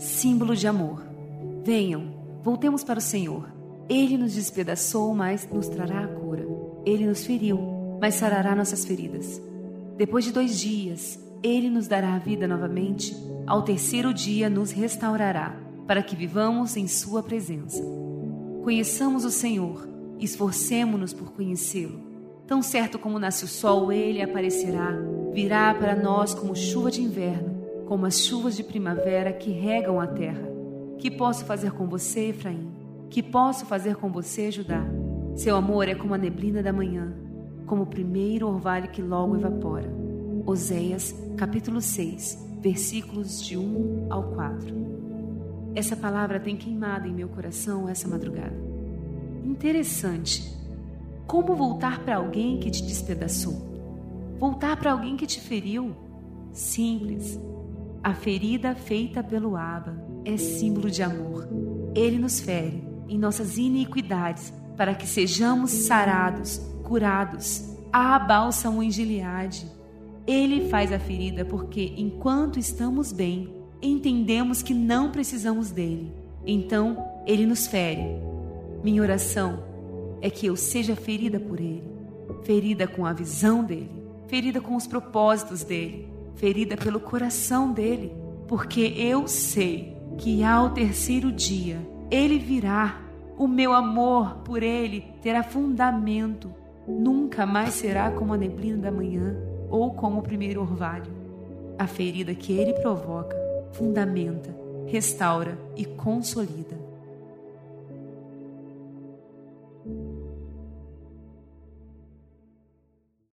símbolo de amor. Venham, voltemos para o Senhor. Ele nos despedaçou, mas nos trará a cura. Ele nos feriu, mas sarará nossas feridas. Depois de dois dias, ele nos dará a vida novamente. Ao terceiro dia, nos restaurará, para que vivamos em Sua presença. Conheçamos o Senhor, esforcemo-nos por conhecê-lo. Tão certo como nasce o sol, ele aparecerá, virá para nós como chuva de inverno, como as chuvas de primavera que regam a terra. Que posso fazer com você, Efraim? Que posso fazer com você, Judá? Seu amor é como a neblina da manhã, como o primeiro orvalho que logo evapora. Oséias, capítulo 6, versículos de 1 ao 4. Essa palavra tem queimado em meu coração essa madrugada. Interessante. Como voltar para alguém que te despedaçou? Voltar para alguém que te feriu? Simples. A ferida feita pelo Aba é símbolo de amor. Ele nos fere em nossas iniquidades para que sejamos sarados, curados. Há bálsamo em Gileade. Ele faz a ferida porque, enquanto estamos bem, entendemos que não precisamos dele. Então, ele nos fere. Minha oração é que eu seja ferida por ele, ferida com a visão dele, ferida com os propósitos dele, ferida pelo coração dele, porque eu sei que ao terceiro dia ele virá. O meu amor por ele terá fundamento. Nunca mais será como a neblina da manhã ou como o primeiro orvalho. A ferida que ele provoca fundamenta, restaura e consolida.